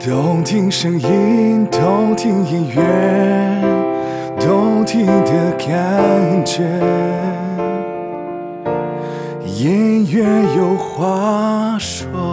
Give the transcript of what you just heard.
动听声音动听音乐动听的感觉。音乐有话说。